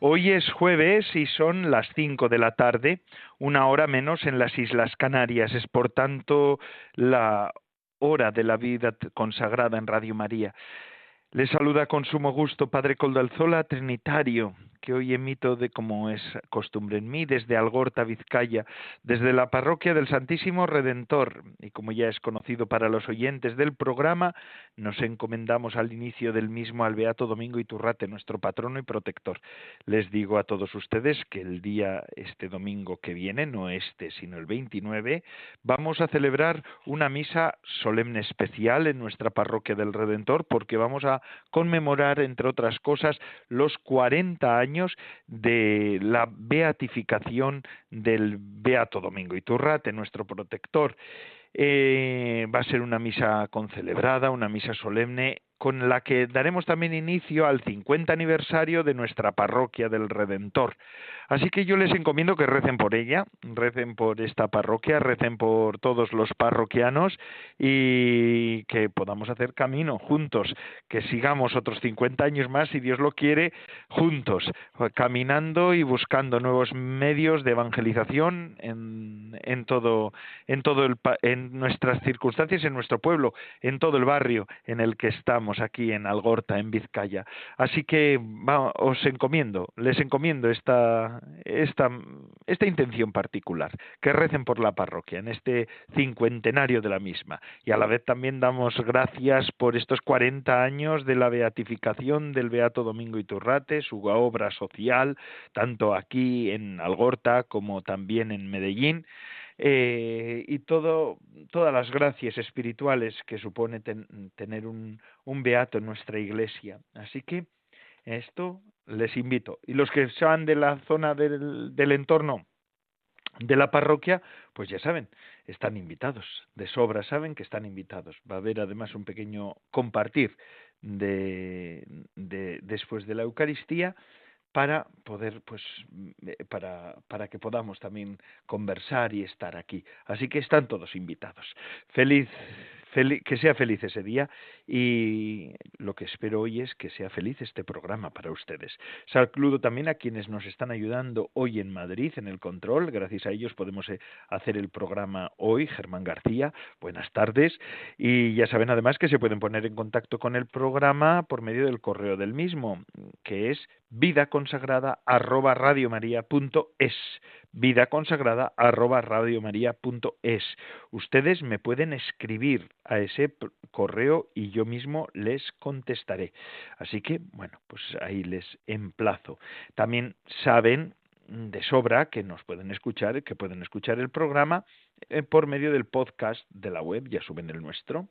Hoy es jueves y son las cinco de la tarde, una hora menos en las Islas Canarias. Es por tanto la hora de la vida consagrada en Radio María. Les saluda con sumo gusto Padre Coldalzola Trinitario, que hoy emito de como es costumbre en mí desde Algorta, Vizcaya, desde la parroquia del Santísimo Redentor. Y como ya es conocido para los oyentes del programa, nos encomendamos al inicio del mismo al Beato Domingo Iturrate, nuestro patrono y protector. Les digo a todos ustedes que el día, este domingo que viene, no este, sino el 29, vamos a celebrar una misa solemne especial en nuestra parroquia del Redentor, porque vamos a conmemorar, entre otras cosas, los 40 años de la beatificación del Beato Domingo Iturrate, nuestro protector. Eh, va a ser una misa concelebrada, una misa solemne con la que daremos también inicio al 50 aniversario de nuestra parroquia del Redentor. Así que yo les encomiendo que recen por ella, recen por esta parroquia, recen por todos los parroquianos y que podamos hacer camino juntos, que sigamos otros 50 años más, si Dios lo quiere, juntos, caminando y buscando nuevos medios de evangelización en, en todo, en todo el, en nuestras circunstancias, en nuestro pueblo, en todo el barrio en el que estamos aquí en Algorta, en Vizcaya. Así que os encomiendo, les encomiendo esta, esta, esta intención particular, que recen por la parroquia en este cincuentenario de la misma. Y a la vez también damos gracias por estos 40 años de la beatificación del Beato Domingo Iturrate, su obra social, tanto aquí en Algorta como también en Medellín. Eh, y todo, todas las gracias espirituales que supone tener un, beato en nuestra iglesia. Así que esto les invito. Y los que sean de la zona del, del entorno de la parroquia, pues ya saben, están invitados. De sobra saben que están invitados. Va a haber además un pequeño compartir de, de después de la Eucaristía para poder pues eh, para para que podamos también conversar y estar aquí. Así que están todos invitados. Feliz que sea feliz ese día y lo que espero hoy es que sea feliz este programa para ustedes. Saludo también a quienes nos están ayudando hoy en Madrid en el control. Gracias a ellos podemos eh, hacer el programa hoy. Germán García, buenas tardes. Y ya saben además que se pueden poner en contacto con el programa por medio del correo del mismo, que es vida arroba vida consagrada arroba radiomaria.es. Ustedes me pueden escribir a ese correo y yo mismo les contestaré. Así que, bueno, pues ahí les emplazo. También saben de sobra que nos pueden escuchar, que pueden escuchar el programa eh, por medio del podcast de la web, ya suben el nuestro.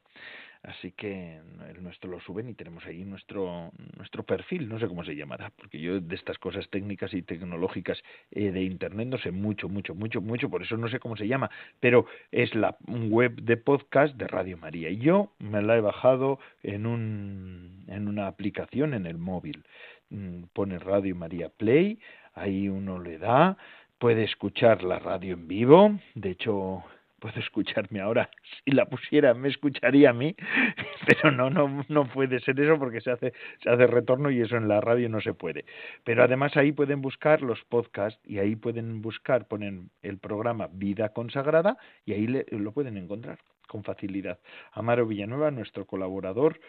Así que nuestro lo suben y tenemos ahí nuestro nuestro perfil, no sé cómo se llamará, porque yo de estas cosas técnicas y tecnológicas eh, de internet no sé mucho, mucho, mucho, mucho, por eso no sé cómo se llama, pero es la web de podcast de Radio María. Y yo me la he bajado en un en una aplicación en el móvil. Mm, pone Radio María Play, ahí uno le da, puede escuchar la radio en vivo, de hecho puedo escucharme ahora. Si la pusiera, me escucharía a mí, pero no, no, no puede ser eso porque se hace, se hace retorno y eso en la radio no se puede. Pero además ahí pueden buscar los podcasts y ahí pueden buscar, ponen el programa Vida Consagrada y ahí lo pueden encontrar con facilidad. Amaro Villanueva, nuestro colaborador,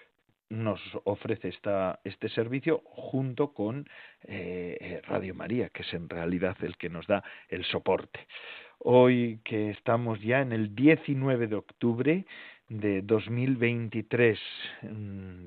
nos ofrece esta, este servicio junto con eh, Radio María, que es en realidad el que nos da el soporte. Hoy que estamos ya en el 19 de octubre de 2023,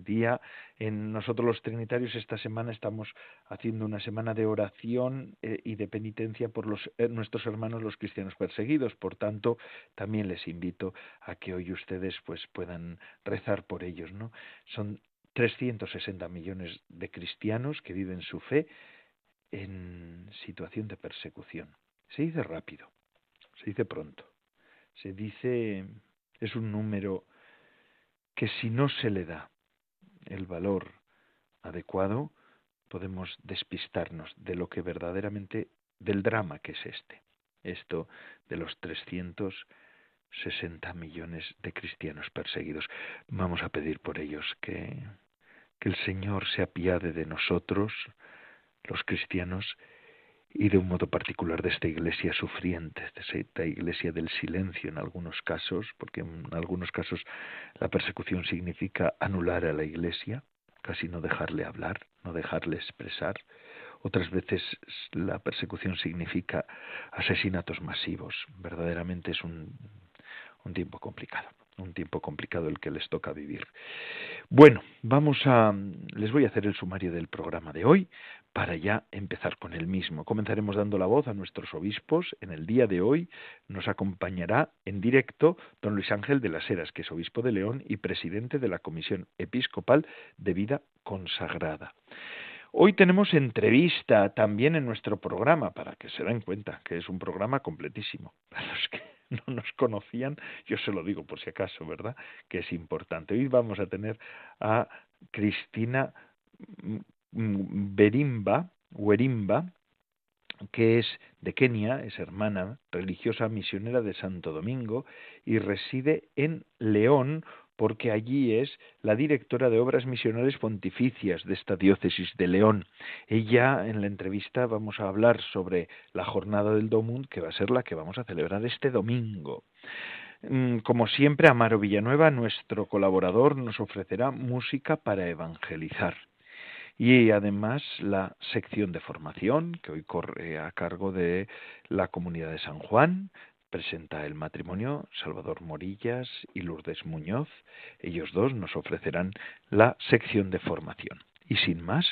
día en nosotros los trinitarios esta semana estamos haciendo una semana de oración eh, y de penitencia por los, eh, nuestros hermanos los cristianos perseguidos. Por tanto, también les invito a que hoy ustedes pues puedan rezar por ellos, ¿no? Son 360 millones de cristianos que viven su fe en situación de persecución. Se dice rápido, se dice pronto, se dice es un número que si no se le da el valor adecuado, podemos despistarnos de lo que verdaderamente, del drama que es este, esto de los 360 millones de cristianos perseguidos. Vamos a pedir por ellos que, que el Señor se apiade de nosotros, los cristianos, y de un modo particular de esta iglesia sufriente, de esta iglesia del silencio en algunos casos, porque en algunos casos la persecución significa anular a la iglesia, casi no dejarle hablar, no dejarle expresar. Otras veces la persecución significa asesinatos masivos. Verdaderamente es un, un tiempo complicado un tiempo complicado el que les toca vivir. Bueno, vamos a les voy a hacer el sumario del programa de hoy para ya empezar con el mismo. Comenzaremos dando la voz a nuestros obispos. En el día de hoy nos acompañará en directo don Luis Ángel de las Heras, que es obispo de León y presidente de la Comisión Episcopal de Vida Consagrada. Hoy tenemos entrevista también en nuestro programa, para que se den cuenta que es un programa completísimo. Los que no nos conocían, yo se lo digo por si acaso, ¿verdad? Que es importante. Hoy vamos a tener a Cristina Berimba, Werimba, que es de Kenia, es hermana religiosa misionera de Santo Domingo y reside en León porque allí es la directora de obras misionales pontificias de esta diócesis de León. Ella, en la entrevista, vamos a hablar sobre la jornada del Domund, que va a ser la que vamos a celebrar este domingo. Mm, como siempre, Amaro Villanueva, nuestro colaborador, nos ofrecerá música para evangelizar. Y además la sección de formación, que hoy corre a cargo de la comunidad de San Juan, presenta el matrimonio Salvador Morillas y Lourdes Muñoz. Ellos dos nos ofrecerán la sección de formación. Y sin más,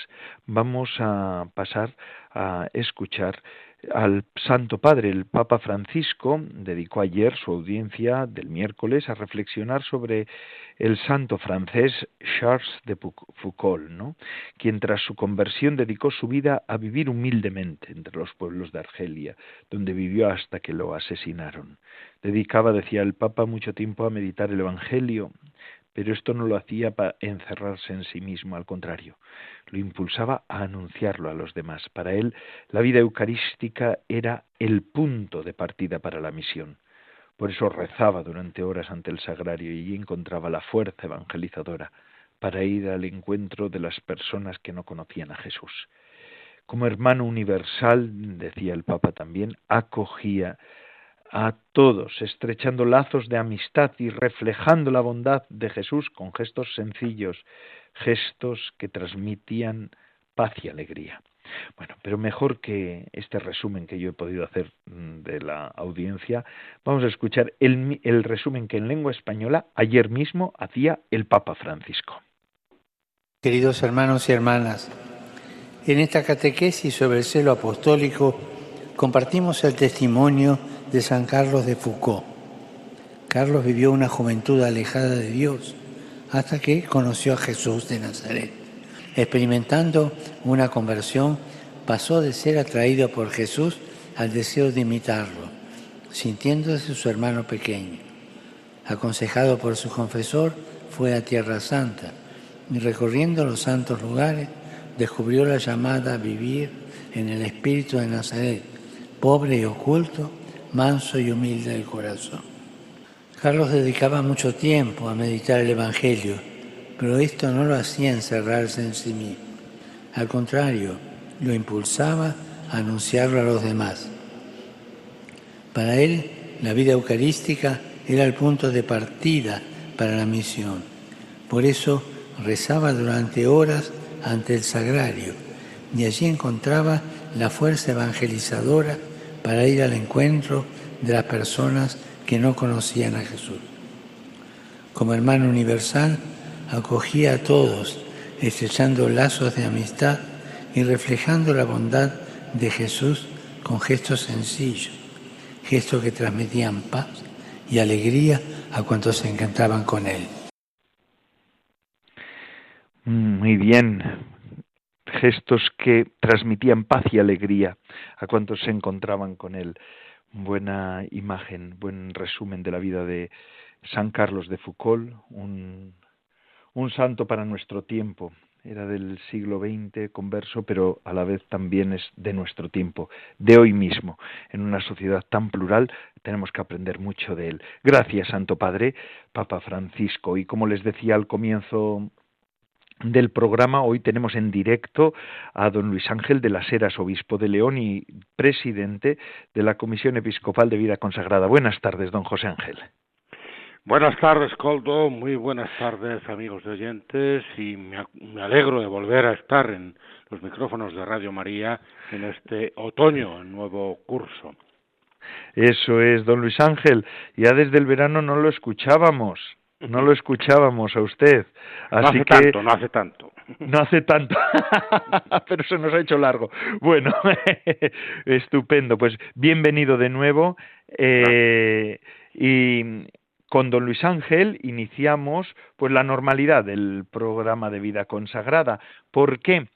vamos a pasar a escuchar al Santo Padre, el Papa Francisco, dedicó ayer su audiencia del miércoles a reflexionar sobre el santo francés Charles de Foucault, ¿no? quien tras su conversión dedicó su vida a vivir humildemente entre los pueblos de Argelia, donde vivió hasta que lo asesinaron. Dedicaba, decía el Papa, mucho tiempo a meditar el Evangelio, pero esto no lo hacía para encerrarse en sí mismo, al contrario, lo impulsaba a anunciarlo a los demás. Para él, la vida eucarística era el punto de partida para la misión. Por eso rezaba durante horas ante el sagrario y allí encontraba la fuerza evangelizadora para ir al encuentro de las personas que no conocían a Jesús. Como hermano universal, decía el Papa también, acogía a todos, estrechando lazos de amistad y reflejando la bondad de Jesús con gestos sencillos, gestos que transmitían paz y alegría. Bueno, pero mejor que este resumen que yo he podido hacer mm, de la audiencia, vamos a escuchar el, el resumen que en lengua española ayer mismo hacía el Papa Francisco. Queridos hermanos y hermanas, en esta catequesis sobre el celo apostólico compartimos el testimonio de San Carlos de Foucault. Carlos vivió una juventud alejada de Dios hasta que conoció a Jesús de Nazaret. Experimentando una conversión, pasó de ser atraído por Jesús al deseo de imitarlo, sintiéndose su hermano pequeño. Aconsejado por su confesor, fue a Tierra Santa y recorriendo los santos lugares, descubrió la llamada a vivir en el espíritu de Nazaret, pobre y oculto, manso y humilde del corazón. Carlos dedicaba mucho tiempo a meditar el Evangelio, pero esto no lo hacía encerrarse en sí mismo. Al contrario, lo impulsaba a anunciarlo a los demás. Para él, la vida eucarística era el punto de partida para la misión. Por eso rezaba durante horas ante el sagrario y allí encontraba la fuerza evangelizadora para ir al encuentro de las personas que no conocían a Jesús. Como hermano universal, acogía a todos, estrechando lazos de amistad y reflejando la bondad de Jesús con gestos sencillos, gestos que transmitían paz y alegría a cuantos se encantaban con él. Muy bien, gestos que transmitían paz y alegría a cuantos se encontraban con él. Buena imagen, buen resumen de la vida de San Carlos de Foucault, un, un santo para nuestro tiempo, era del siglo XX, converso, pero a la vez también es de nuestro tiempo, de hoy mismo. En una sociedad tan plural tenemos que aprender mucho de él. Gracias, Santo Padre, Papa Francisco. Y como les decía al comienzo del programa, hoy tenemos en directo a don Luis Ángel de las Heras, obispo de León y presidente de la Comisión Episcopal de Vida Consagrada. Buenas tardes, don José Ángel. Buenas tardes, Coldo. Muy buenas tardes, amigos de oyentes. Y me, alegro de volver a estar en los micrófonos de Radio María en este otoño, en nuevo curso. Eso es, don Luis Ángel. Ya desde el verano no lo escuchábamos. No lo escuchábamos a usted. Así no hace tanto, no hace tanto. No hace tanto, pero se nos ha hecho largo. Bueno, estupendo. Pues bienvenido de nuevo. Eh, y con don Luis Ángel iniciamos pues la normalidad del programa de vida consagrada. ¿Por qué?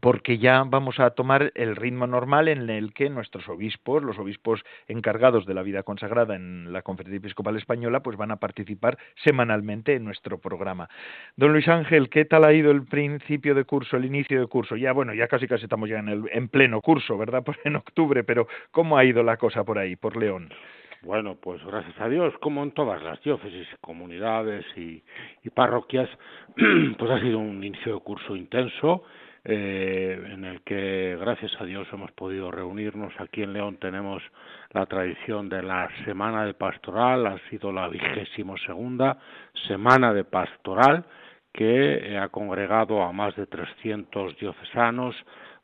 Porque ya vamos a tomar el ritmo normal en el que nuestros obispos, los obispos encargados de la vida consagrada en la Conferencia Episcopal Española, pues van a participar semanalmente en nuestro programa. Don Luis Ángel, ¿qué tal ha ido el principio de curso, el inicio de curso? Ya, bueno, ya casi casi estamos ya en, el, en pleno curso, ¿verdad? Pues en octubre, pero ¿cómo ha ido la cosa por ahí, por León? Bueno, pues gracias a Dios, como en todas las diócesis, comunidades y, parroquias, pues ha sido un inicio de curso intenso, eh, en el que gracias a Dios hemos podido reunirnos. Aquí en León tenemos la tradición de la Semana de Pastoral, ha sido la vigésimo segunda Semana de Pastoral, que ha congregado a más de 300 diocesanos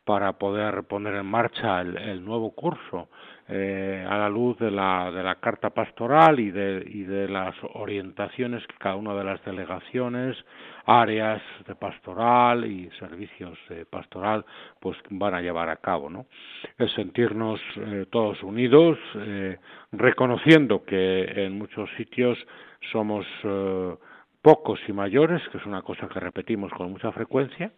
para poder poner en marcha el nuevo curso eh, a la luz de la, de la carta pastoral y de, y de las orientaciones que cada una de las delegaciones, áreas de pastoral y servicios de pastoral pues van a llevar a cabo, ¿no? Es sentirnos eh, todos unidos, eh, reconociendo que en muchos sitios somos pocos y mayores, que es una cosa que repetimos con mucha frecuencia,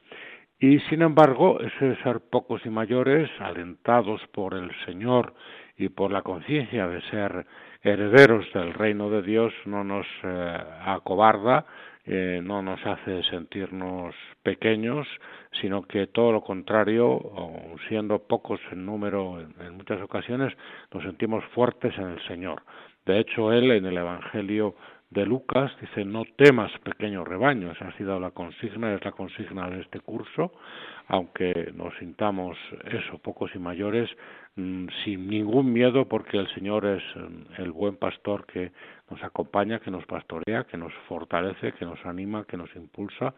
y sin embargo, ese ser pocos y mayores, alentados por el Señor y por la conciencia de ser herederos del reino de Dios no nos eh, acobarda, eh, no nos hace sentirnos pequeños, sino que todo lo contrario, siendo pocos en número en, muchas ocasiones, nos sentimos fuertes en el Señor. De hecho, él en el Evangelio de Lucas dice no temas pequeño rebaño, esa ha sido la consigna, es la consigna de este curso, aunque nos sintamos eso, pocos y mayores, Mm, sin ningún miedo porque el Señor es mm, el buen pastor que nos acompaña, que nos pastorea, que nos fortalece, que nos anima, que nos impulsa.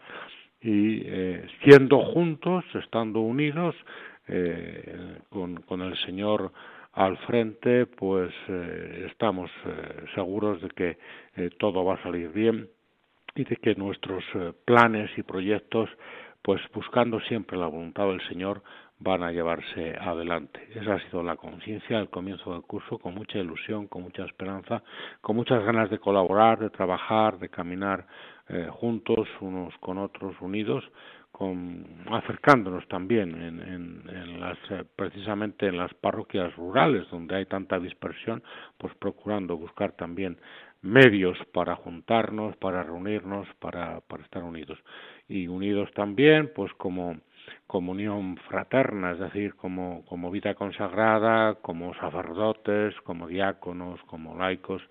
Y eh, siendo juntos, estando unidos eh, con, con, el Señor al frente, pues eh, estamos seguros de que todo va a salir bien y de que nuestros planes y proyectos, pues buscando siempre la voluntad del Señor, van a llevarse adelante. Esa ha sido la conciencia al comienzo del curso, con mucha ilusión, con mucha esperanza, con muchas ganas de colaborar, de trabajar, de caminar eh, juntos, unos con otros, unidos, con, acercándonos también en, en, las, eh, precisamente en las parroquias rurales donde hay tanta dispersión, pues procurando buscar también medios para juntarnos, para reunirnos, para, para estar unidos. Y unidos también, pues como comunión fraterna, es decir, como, como vida consagrada, como sacerdotes, como diáconos, como laicos,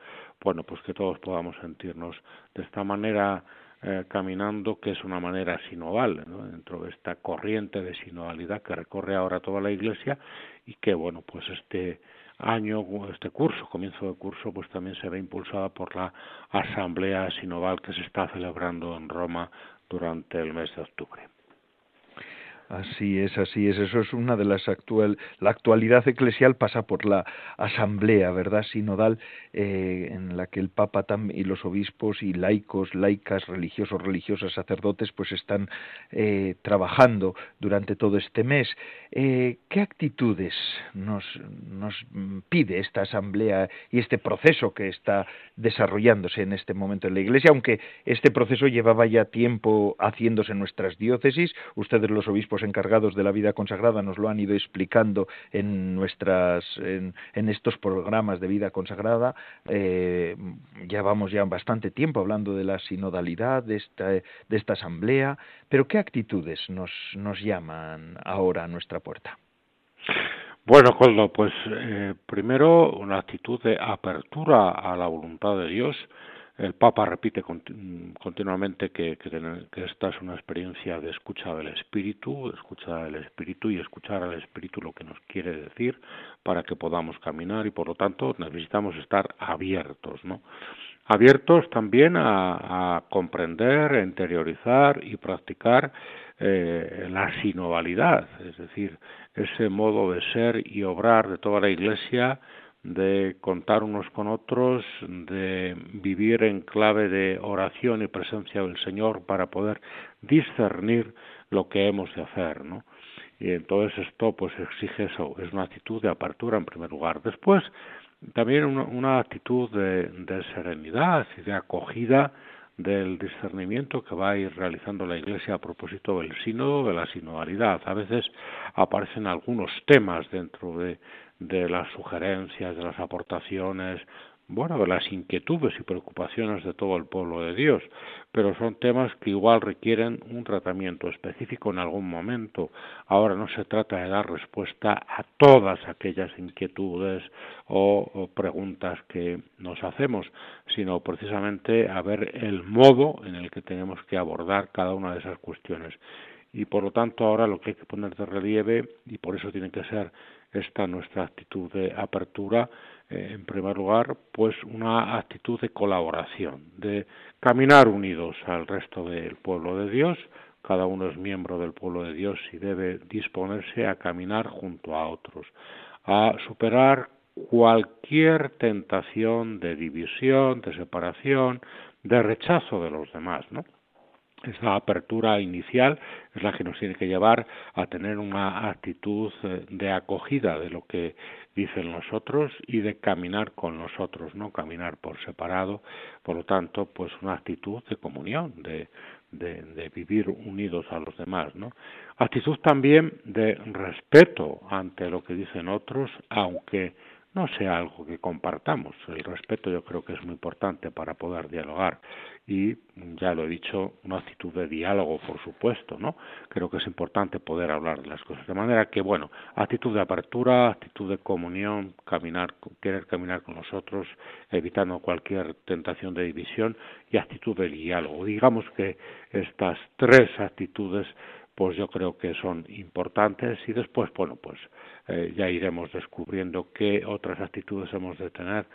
bueno, pues que todos podamos sentirnos de esta manera eh, caminando, que es una manera sinodal, dentro de esta corriente de sinodalidad que recorre ahora toda la Iglesia y que, bueno, pues este año, este curso, comienzo de curso, pues también se ve impulsada por la Asamblea Sinodal que se está celebrando en Roma durante el mes de octubre. Así es, así es. Eso es una de las actual. La actualidad eclesial pasa por la asamblea, ¿verdad? Sinodal, eh, en la que el Papa y los obispos y laicos, laicas, religiosos, religiosas, sacerdotes, pues están eh, trabajando durante todo este mes. Eh, ¿Qué actitudes nos, nos pide esta asamblea y este proceso que está desarrollándose en este momento en la Iglesia? Aunque este proceso llevaba ya tiempo haciéndose en nuestras diócesis, ustedes los obispos encargados de la vida consagrada nos lo han ido explicando en nuestras en, estos programas de vida consagrada eh, ya vamos ya bastante tiempo hablando de la sinodalidad de esta de esta asamblea pero qué actitudes nos nos llaman ahora a nuestra puerta bueno, Coldo, pues eh, primero una actitud de apertura a la voluntad de Dios, el Papa repite continuamente que, esta es una experiencia de escucha del Espíritu, escucha del Espíritu y escuchar al Espíritu lo que nos quiere decir para que podamos caminar y por lo tanto necesitamos estar abiertos, ¿no? Abiertos también a, a comprender, interiorizar y practicar eh, la sinodalidad, es decir, ese modo de ser y obrar de toda la Iglesia de contar unos con otros, de vivir en clave de oración y presencia del Señor para poder discernir lo que hemos de hacer, ¿no? Y entonces esto pues exige eso, es una actitud de apertura en primer lugar. Después, también una, actitud de, de serenidad y de acogida del discernimiento que va a ir realizando la Iglesia a propósito del sínodo, de la sinodalidad. A veces aparecen algunos temas dentro de de las sugerencias, de las aportaciones, bueno, de las inquietudes y preocupaciones de todo el pueblo de Dios, pero son temas que igual requieren un tratamiento específico en algún momento. Ahora no se trata de dar respuesta a todas aquellas inquietudes o, preguntas que nos hacemos, sino precisamente a ver el modo en el que tenemos que abordar cada una de esas cuestiones. Y por lo tanto ahora lo que hay que poner de relieve, y por eso tiene que ser esta nuestra actitud de apertura, eh, en primer lugar, pues una actitud de colaboración, de caminar unidos al resto del pueblo de Dios, cada uno es miembro del pueblo de Dios y debe disponerse a caminar junto a otros, a superar cualquier tentación de división, de separación, de rechazo de los demás, ¿no? Esa apertura inicial es la que nos tiene que llevar a tener una actitud eh, de acogida de lo que dicen nosotros y de caminar con nosotros, no caminar por separado, por lo tanto, pues una actitud de comunión, de, de, de vivir unidos a los demás, ¿no? Actitud también de respeto ante lo que dicen otros, aunque no sea algo que compartamos. El respeto yo creo que es muy importante para poder dialogar y ya lo he dicho, una actitud de diálogo, por supuesto, ¿no? Creo que es importante poder hablar de las cosas. De manera que, bueno, actitud de apertura, actitud de comunión, caminar, querer caminar con nosotros, evitando cualquier tentación de división y actitud de diálogo. Digamos que estas tres actitudes pues yo creo que son importantes y después, bueno, pues eh, ya iremos descubriendo qué otras actitudes hemos de tener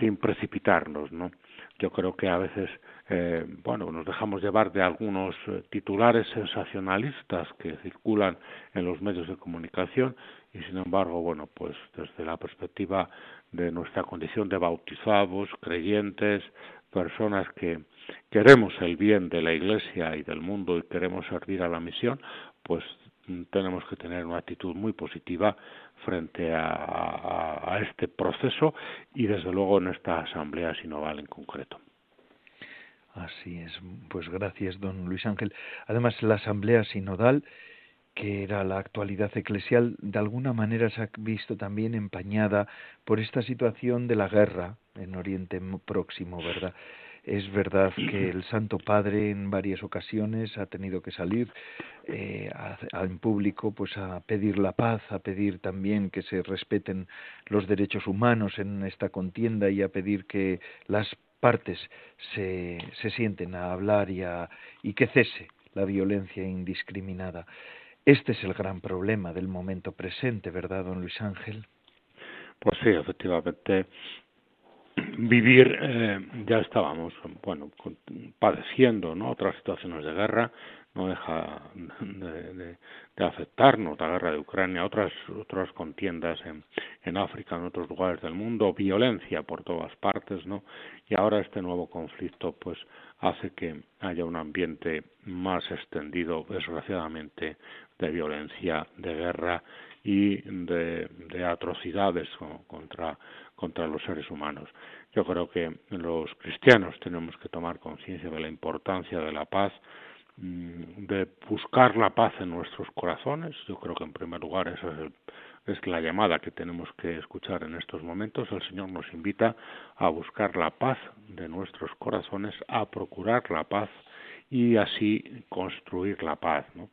sin precipitarnos, ¿no? Yo creo que a veces, eh, bueno, nos dejamos llevar de algunos eh, titulares sensacionalistas que circulan en los medios de comunicación y, sin embargo, bueno, pues desde la perspectiva de nuestra condición de bautizados, creyentes, personas que queremos el bien de la Iglesia y del mundo y queremos servir a la misión, pues tenemos que tener una actitud muy positiva frente a, este proceso y desde luego en esta asamblea sinodal en concreto. Así es, pues gracias, don Luis Ángel. Además, la asamblea sinodal, que era la actualidad eclesial, de alguna manera se ha visto también empañada por esta situación de la guerra en Oriente Próximo, ¿verdad? Es verdad que el Santo Padre en varias ocasiones ha tenido que salir eh, en público pues a pedir la paz, a pedir también que se respeten los derechos humanos en esta contienda y a pedir que las partes se, se sienten a hablar y, a, y que cese la violencia indiscriminada. Este es el gran problema del momento presente, ¿verdad, don Luis Ángel? Pues sí, efectivamente, vivir eh, ya estábamos bueno padeciendo no otras situaciones de guerra no deja de, de, afectarnos la guerra de Ucrania otras otras contiendas en, en África en otros lugares del mundo violencia por todas partes no y ahora este nuevo conflicto pues hace que haya un ambiente más extendido desgraciadamente de violencia de guerra y de, de atrocidades contra contra los seres humanos. Yo creo que los cristianos tenemos que tomar conciencia de la importancia de la paz mm, de buscar la paz en nuestros corazones. Yo creo que en primer lugar esa es, es la llamada que tenemos que escuchar en estos momentos. El Señor nos invita a buscar la paz de nuestros corazones, a procurar la paz y así construir la paz. ¿no?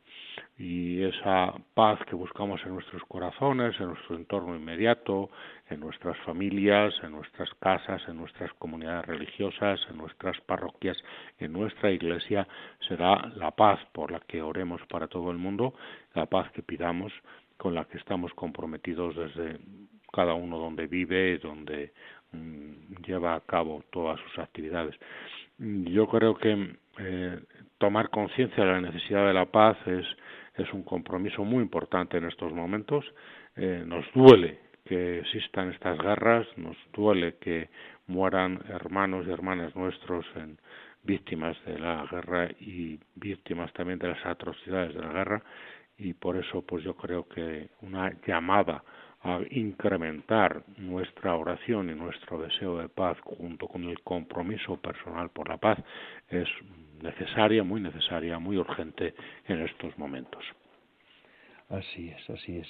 Y esa paz que buscamos en nuestros corazones, en nuestro entorno inmediato, en nuestras familias, en nuestras casas, en nuestras comunidades religiosas, en nuestras parroquias, en nuestra iglesia, será la paz por la que oremos para todo el mundo, la paz que pidamos, con la que estamos comprometidos desde cada uno donde vive, donde mm, lleva a cabo todas sus actividades. Yo creo que eh, tomar conciencia de la necesidad de la paz es, es un compromiso muy importante en estos momentos. Eh, nos duele que existan estas guerras, nos duele que mueran hermanos y hermanas nuestros en víctimas de la guerra y víctimas también de las atrocidades de la guerra y por eso pues yo creo que una llamada a incrementar nuestra oración y nuestro deseo de paz junto con el compromiso personal por la paz es necesaria, muy necesaria, muy urgente en estos momentos. Así es, así es.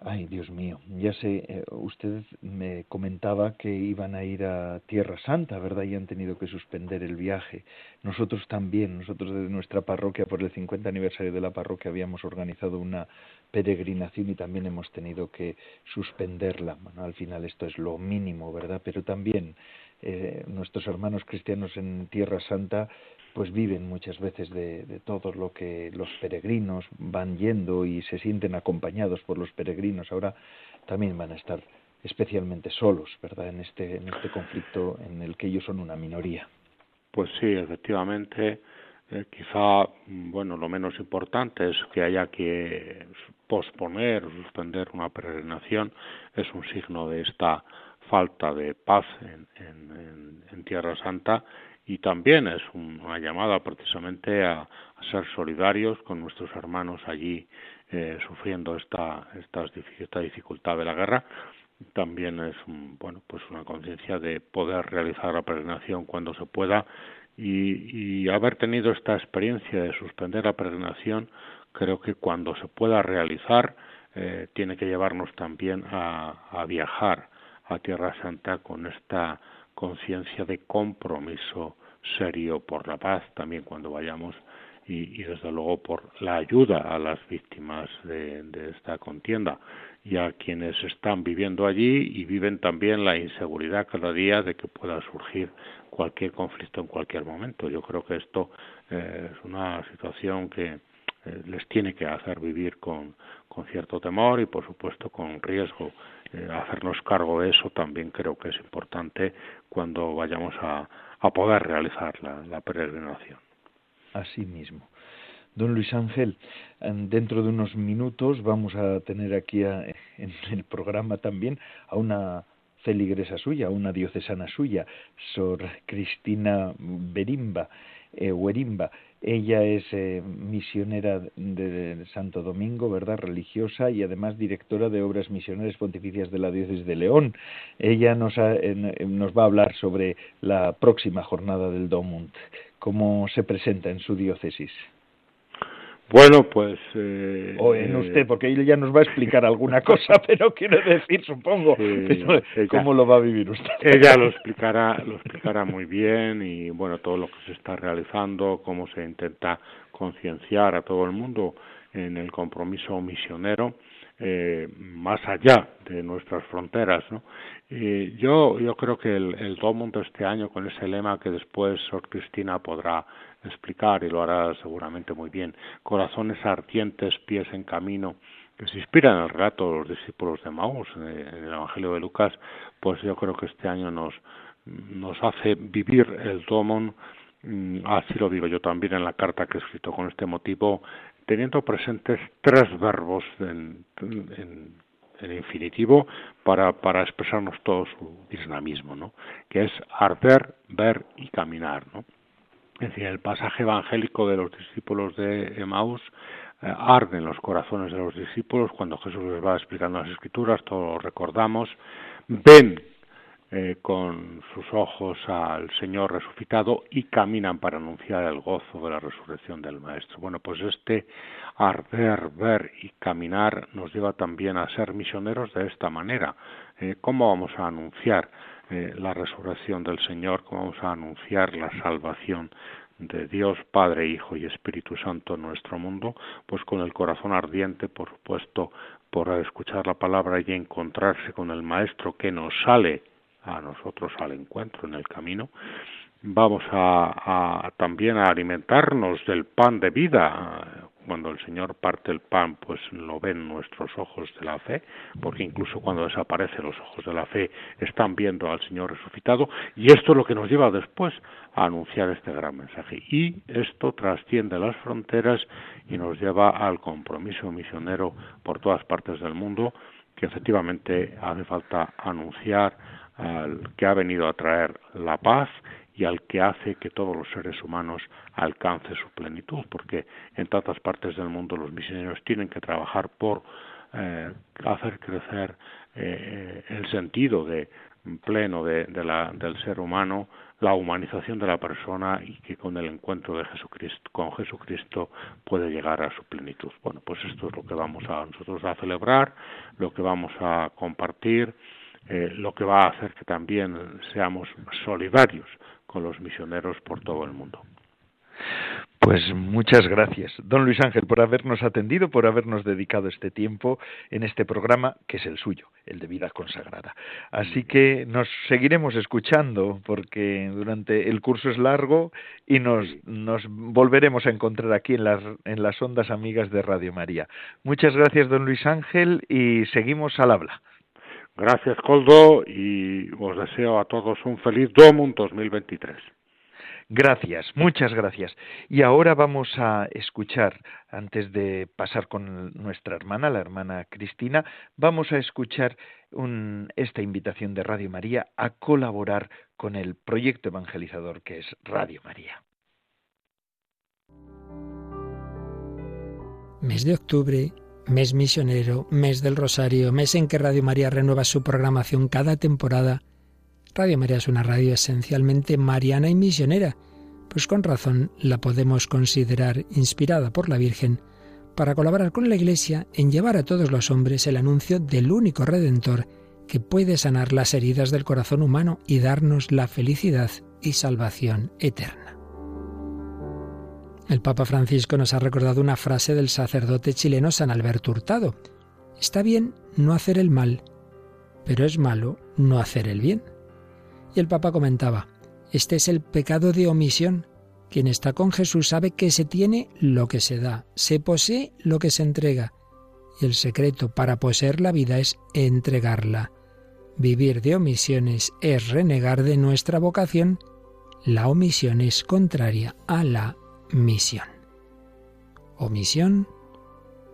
Ay, Dios mío, ya sé, eh, usted me comentaba que iban a ir a Tierra Santa, ¿verdad? Y han tenido que suspender el viaje. Nosotros también, nosotros de nuestra parroquia, por el 50 aniversario de la parroquia, habíamos organizado una peregrinación y también hemos tenido que suspenderla. Bueno, al final esto es lo mínimo, ¿verdad? Pero también eh, nuestros hermanos cristianos en Tierra Santa pues viven muchas veces de, de, todo lo que los peregrinos van yendo y se sienten acompañados por los peregrinos. Ahora también van a estar especialmente solos, ¿verdad? En este, en este conflicto en el que ellos son una minoría. Pues sí, efectivamente. Eh, quizá, bueno, lo menos importante es que haya que posponer o suspender una peregrinación. Es un signo de esta falta de paz en, en, en Tierra Santa y también es una llamada precisamente a, ser solidarios con nuestros hermanos allí eh, sufriendo esta, esta, dificultad de la guerra. También es bueno, pues una conciencia de poder realizar la peregrinación cuando se pueda y, y haber tenido esta experiencia de suspender la peregrinación, creo que cuando se pueda realizar eh, tiene que llevarnos también a, a viajar a Tierra Santa con esta conciencia de compromiso serio por la paz también cuando vayamos y, desde luego por la ayuda a las víctimas de, esta contienda y a quienes están viviendo allí y viven también la inseguridad cada día de que pueda surgir cualquier conflicto en cualquier momento. Yo creo que esto eh, es una situación que eh, les tiene que hacer vivir con cierto temor y por supuesto con riesgo eh, hacernos cargo de eso también creo que es importante cuando vayamos a, a poder realizar la, la peregrinación. Así mismo. Don Luis Ángel, dentro de unos minutos vamos a tener aquí a, en el programa también a una feligresa suya, una diocesana suya, Sor Cristina Berimba, eh. Ella es eh, misionera de Santo Domingo, ¿verdad? Religiosa y además directora de Obras Misionales Pontificias de la Diócesis de León. Ella nos, ha, nos va a hablar sobre la próxima jornada del Domund, cómo se presenta en su diócesis. Bueno, pues... Eh, o en usted, porque ella ya nos va a explicar alguna cosa, pero quiere decir, supongo, sí, pero, ella, cómo lo va a vivir usted. Ella lo explicará, lo explicará muy bien y, bueno, todo lo que se está realizando, cómo se intenta concienciar a todo el mundo en el compromiso misionero, eh, más allá de nuestras fronteras. Y yo, yo creo que el, el Domund este año, con ese lema que después Sor Cristina podrá explicar y lo hará seguramente muy bien. Corazones ardientes, pies en camino, que se inspira en el relato de los discípulos de Maús, en el Evangelio de Lucas, pues yo creo que este año nos, nos hace vivir el domon, mm, así lo digo yo también en la carta que he escrito con este motivo, teniendo presentes tres verbos en, en, infinitivo para, para expresarnos todo su dinamismo, ¿no? que es arder, ver y caminar. ¿no? Es decir, el pasaje evangélico de los discípulos de Emaús eh, arde en los corazones de los discípulos cuando Jesús les va explicando las escrituras, todos lo recordamos, ven eh, con sus ojos al Señor resucitado y caminan para anunciar el gozo de la resurrección del Maestro. Bueno, pues este arder, ver y caminar nos lleva también a ser misioneros de esta manera. Eh, ¿Cómo vamos a anunciar eh, la resurrección del Señor? ¿Cómo vamos a anunciar la salvación de Dios Padre, Hijo y Espíritu Santo en nuestro mundo? Pues con el corazón ardiente, por supuesto, por escuchar la palabra y encontrarse con el Maestro que nos sale a nosotros al encuentro en el camino. Vamos a, también a alimentarnos del pan de vida. Cuando el Señor parte el pan, pues lo ven nuestros ojos de la fe, porque incluso cuando desaparecen los ojos de la fe, están viendo al Señor resucitado. Y esto es lo que nos lleva después a anunciar este gran mensaje. Y esto trasciende las fronteras y nos lleva al compromiso misionero por todas partes del mundo, que efectivamente hace falta anunciar al que ha venido a traer la paz y al que hace que todos los seres humanos alcancen su plenitud, porque en tantas partes del mundo los misioneros tienen que trabajar por eh, hacer crecer eh, el sentido de pleno de, la, del ser humano, la humanización de la persona y que con el encuentro de Jesucristo, con Jesucristo puede llegar a su plenitud. Bueno, pues esto es lo que vamos a nosotros a celebrar, lo que vamos a compartir eh, lo que va a hacer que también seamos solidarios con los misioneros por todo el mundo. Pues muchas gracias, don Luis Ángel, por habernos atendido, por habernos dedicado este tiempo en este programa que es el suyo, el de vida consagrada. Así que nos seguiremos escuchando porque durante el curso es largo y nos, nos volveremos a encontrar aquí en las, en las ondas amigas de Radio María. Muchas gracias, don Luis Ángel, y seguimos al habla. Gracias, Coldo, y os deseo a todos un feliz Domum 2023. Gracias, muchas gracias. Y ahora vamos a escuchar, antes de pasar con nuestra hermana, la hermana Cristina, vamos a escuchar esta invitación de Radio María a colaborar con el proyecto evangelizador que es Radio María. Mes de octubre mes misionero, mes del Rosario, mes en que Radio María renueva su programación cada temporada. Radio María es una radio esencialmente mariana y misionera, pues con razón la podemos considerar inspirada por la Virgen para colaborar con la Iglesia en llevar a todos los hombres el anuncio del único Redentor que puede sanar las heridas del corazón humano y darnos la felicidad y salvación eterna. El Papa Francisco nos ha recordado una frase del sacerdote chileno San Alberto Hurtado. Está bien no hacer el mal, pero es malo no hacer el bien. Y el Papa comentaba, este es el pecado de omisión. Quien está con Jesús sabe que se tiene lo que se da, se posee lo que se entrega. Y el secreto para poseer la vida es entregarla. Vivir de omisiones es renegar de nuestra vocación. La omisión es contraria a la misión. O misión,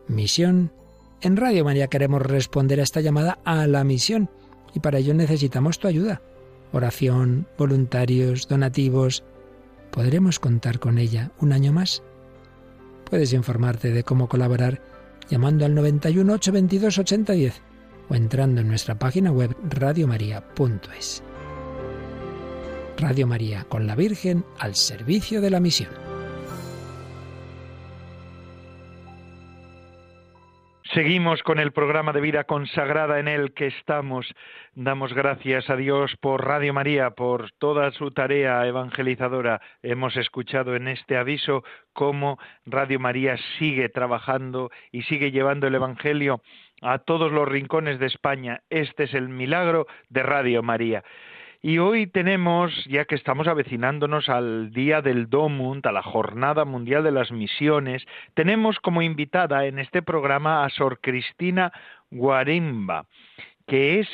misión. En Radio María queremos responder a esta llamada a la misión y para ello necesitamos tu ayuda. Oración, voluntarios, donativos. ¿Podremos contar con ella un año más? Puedes informarte de cómo colaborar llamando al 91 822 8010 o entrando en nuestra página web radiomaria.es. Radio María con la Virgen al servicio de la misión. Seguimos con el programa de vida consagrada en el que estamos. Damos gracias a Dios por Radio María, por toda su tarea evangelizadora. Hemos escuchado en este aviso cómo Radio María sigue trabajando y sigue llevando el Evangelio a todos los rincones de España. Este es el milagro de Radio María. Y hoy tenemos, ya que estamos avecinándonos al Día del Domund, a la Jornada Mundial de las Misiones, tenemos como invitada en este programa a Sor Cristina Guarimba, que es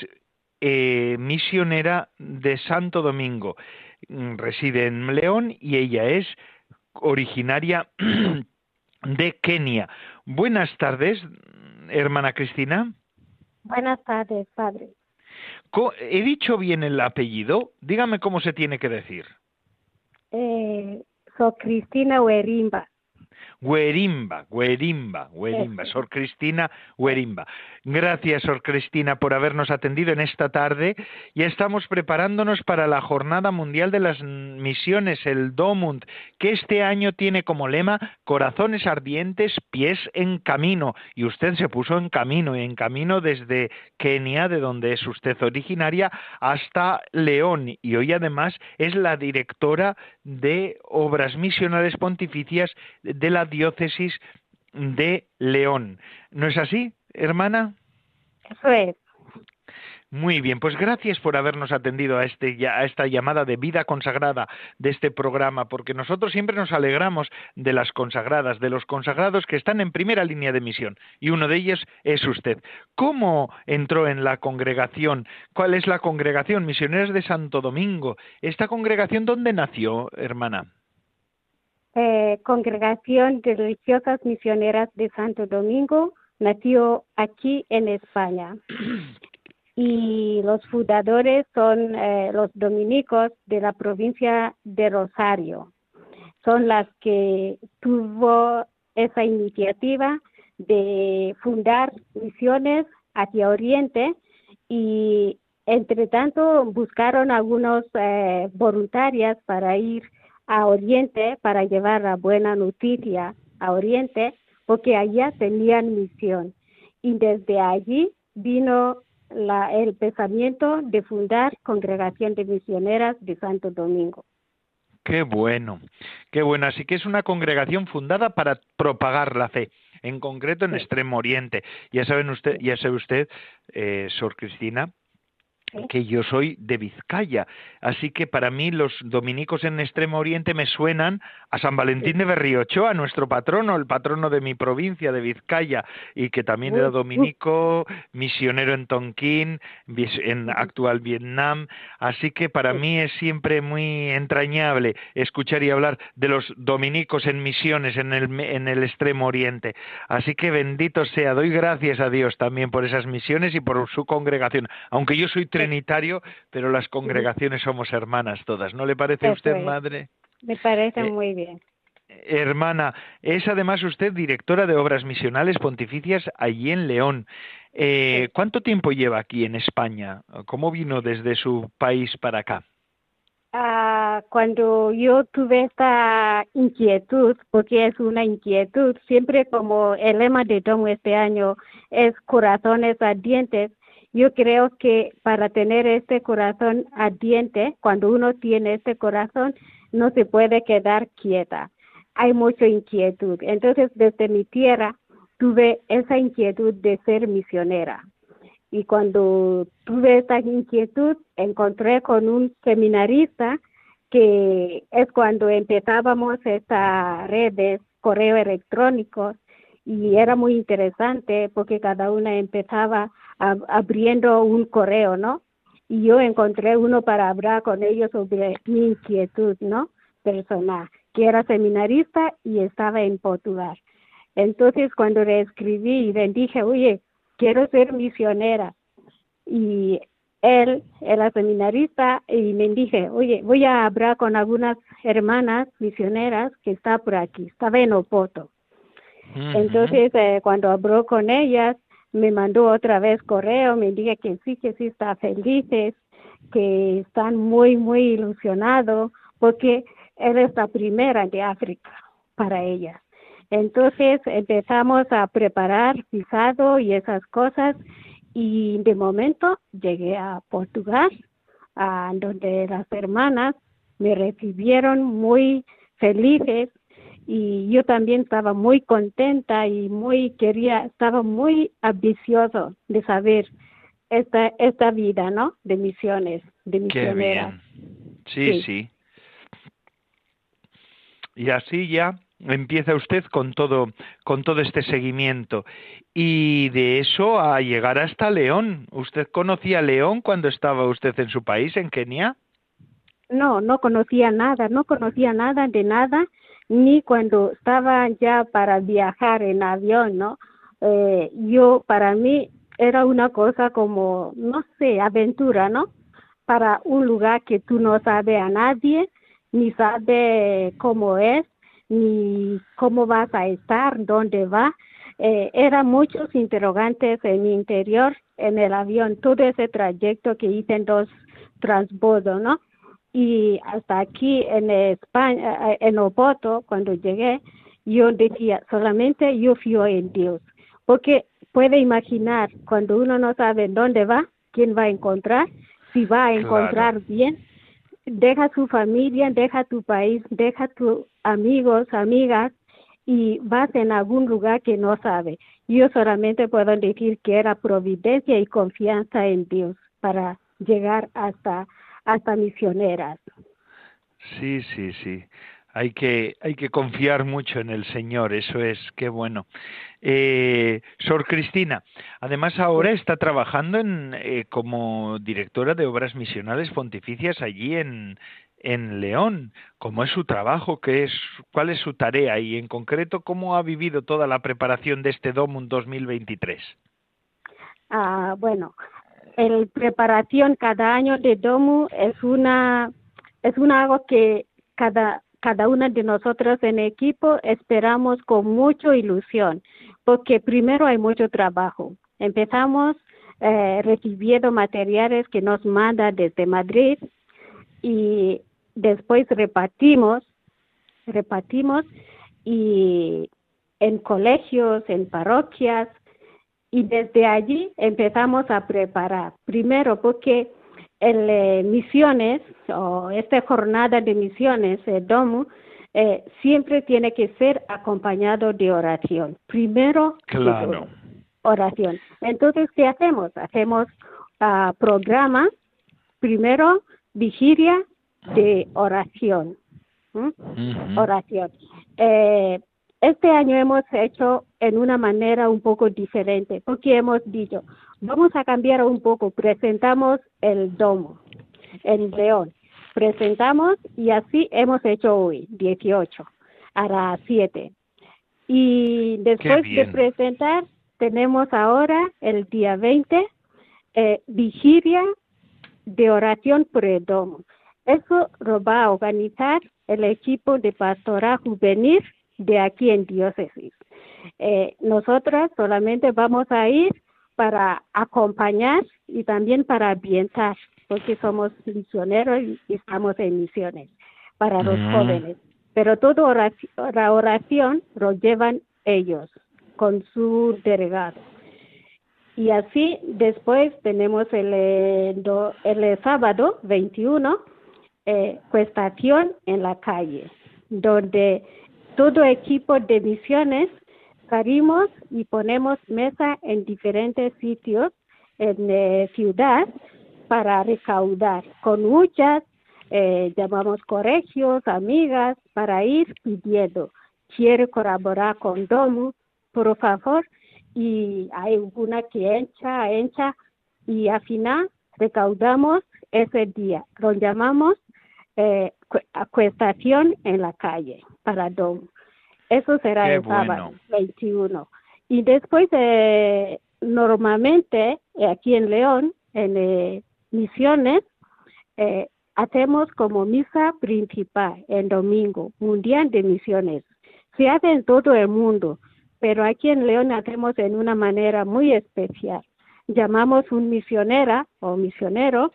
eh, misionera de Santo Domingo. Reside en León y ella es originaria de Kenia. Buenas tardes, hermana Cristina. Buenas tardes, padre. ¿He dicho bien el apellido? Dígame cómo se tiene que decir. Eh, so Cristina Huerimba. Huerimba, Huerimba, Huerimba, Sor Cristina Huerimba. Gracias, Sor Cristina, por habernos atendido en esta tarde. Ya estamos preparándonos para la Jornada Mundial de las Misiones, el DOMUND, que este año tiene como lema Corazones ardientes, pies en camino. Y usted se puso en camino, en camino desde Kenia, de donde es usted originaria, hasta León. Y hoy además es la directora de Obras Misionales Pontificias de la diócesis de León. ¿No es así, hermana? Eso es. Muy bien, pues gracias por habernos atendido a, este, a esta llamada de vida consagrada de este programa, porque nosotros siempre nos alegramos de las consagradas, de los consagrados que están en primera línea de misión, y uno de ellos es usted. ¿Cómo entró en la congregación? ¿Cuál es la congregación? Misioneros de Santo Domingo. ¿Esta congregación dónde nació, hermana? Eh, congregación de Religiosas Misioneras de Santo Domingo nació aquí en España. Y los fundadores son eh, los dominicos de la provincia de Rosario. Son las que tuvo esa iniciativa de fundar misiones hacia Oriente y entre tanto buscaron algunos eh, voluntarias para ir a Oriente para llevar la buena noticia a Oriente, porque allá tenían misión. Y desde allí vino la, el pensamiento de fundar Congregación de Misioneras de Santo Domingo. Qué bueno, qué bueno. Así que es una congregación fundada para propagar la fe, en concreto en Extremo Oriente. Ya saben usted, ya sabe usted, eh, Sor Cristina, que yo soy de Vizcaya. Así que para mí los dominicos en Extremo Oriente me suenan a San Valentín de Berriochoa, nuestro patrono, el patrono de mi provincia, de Vizcaya, y que también era dominico, misionero en Tonkin, en actual Vietnam. Así que para mí es siempre muy entrañable escuchar y hablar de los dominicos en misiones en el, en el Extremo Oriente. Así que bendito sea, doy gracias a Dios también por esas misiones y por su congregación. Aunque yo soy trinitario, pero las congregaciones somos hermanas todas. ¿No le parece a usted, madre? Me parece eh, muy bien. Hermana, es además usted directora de obras misionales pontificias allí en León. Eh, ¿Cuánto tiempo lleva aquí en España? ¿Cómo vino desde su país para acá? Ah, cuando yo tuve esta inquietud, porque es una inquietud, siempre como el lema de Tomo este año es corazones ardientes, yo creo que para tener este corazón ardiente, cuando uno tiene este corazón, no se puede quedar quieta. Hay mucha inquietud. Entonces, desde mi tierra, tuve esa inquietud de ser misionera. Y cuando tuve esa inquietud, encontré con un seminarista que es cuando empezábamos esta red de correo electrónico y era muy interesante porque cada una empezaba abriendo un correo, ¿no? Y yo encontré uno para hablar con ellos sobre mi inquietud, ¿no? Personal, que era seminarista y estaba en Portugal. Entonces, cuando le escribí y le dije, oye, quiero ser misionera, y él era seminarista y me dije, oye, voy a hablar con algunas hermanas misioneras que está por aquí, estaba en Opoto. Entonces, eh, cuando habló con ellas, me mandó otra vez correo, me dije que sí, que sí está felices, que están muy, muy ilusionados, porque él es la primera de África para ellas. Entonces empezamos a preparar pisado y esas cosas y de momento llegué a Portugal, donde las hermanas me recibieron muy felices y yo también estaba muy contenta y muy quería, estaba muy ambicioso de saber esta, esta vida, ¿no? De misiones, de misionera. Sí, sí, Y así ya empieza usted con todo, con todo este seguimiento. Y de eso a llegar hasta León. ¿Usted conocía León cuando estaba usted en su país, en Kenia? No, no conocía nada, no conocía nada de nada ni cuando estaba ya para viajar en avión, ¿no? Eh, yo, para mí, era una cosa como, no sé, aventura, ¿no? Para un lugar que tú no sabes a nadie, ni sabes cómo es, ni cómo vas a estar, dónde va. Eh, eran muchos interrogantes en mi interior en el avión, todo ese trayecto que hice en dos transbordos, ¿no? Y hasta aquí en España, en Oporto, cuando llegué, yo decía, solamente yo fío en Dios, porque puede imaginar cuando uno no sabe dónde va, quién va a encontrar, si va a encontrar bien, deja su familia, deja tu país, deja tus amigos, amigas y vas en algún lugar que no sabe. Yo solamente puedo decir que era providencia y confianza en Dios para llegar hasta hasta misioneras. Sí, sí, sí hay que, hay que confiar mucho en el Señor, eso es, qué bueno. Eh, Sor Cristina, además ahora está trabajando en, eh, como directora de obras misionales pontificias allí en, en León. ¿Cómo es su trabajo? ¿Qué es, ¿Cuál es su tarea? Y en concreto, ¿cómo ha vivido toda la preparación de este DOMUN 2023? Ah, bueno, el preparación cada año de DOMU es una es una algo que cada cada una de nosotros en equipo esperamos con mucha ilusión, porque primero hay mucho trabajo. Empezamos eh, recibiendo materiales que nos manda desde Madrid y después repartimos, repartimos y en colegios, en parroquias y desde allí empezamos a preparar. Primero porque en eh, misiones o esta jornada de misiones, el DOMU, eh, siempre tiene que ser acompañado de oración. Primero, claro. oración. Entonces, ¿qué hacemos? Hacemos uh, programa, primero, vigilia de oración. Oración. Eh, este año hemos hecho en una manera un poco diferente, porque hemos dicho, vamos a cambiar un poco, presentamos el domo, el león, presentamos y así hemos hecho hoy, 18, a las 7. Y después de presentar, tenemos ahora el día 20, eh, vigilia de oración por el domo. Eso lo va a organizar el equipo de pastoral juvenil de aquí en diócesis. Eh, nosotras solamente vamos a ir para acompañar y también para ambientar, porque somos misioneros y estamos en misiones para los mm. jóvenes. Pero toda la oración lo llevan ellos con su delegado. Y así después tenemos el, el sábado 21, eh, cuestación en la calle, donde todo equipo de misiones salimos y ponemos mesa en diferentes sitios en la ciudad para recaudar con muchas eh, llamamos colegios, amigas, para ir pidiendo, quiere colaborar con Domu, por favor, y hay una que encha, encha, y al final recaudamos ese día, lo llamamos eh, acuestación en la calle para Domu. Eso será el sábado 21. Y después, eh, normalmente, eh, aquí en León, en eh, Misiones, hacemos como misa principal el domingo, Mundial de Misiones. Se hace en todo el mundo, pero aquí en León hacemos en una manera muy especial. Llamamos un misionera o misionero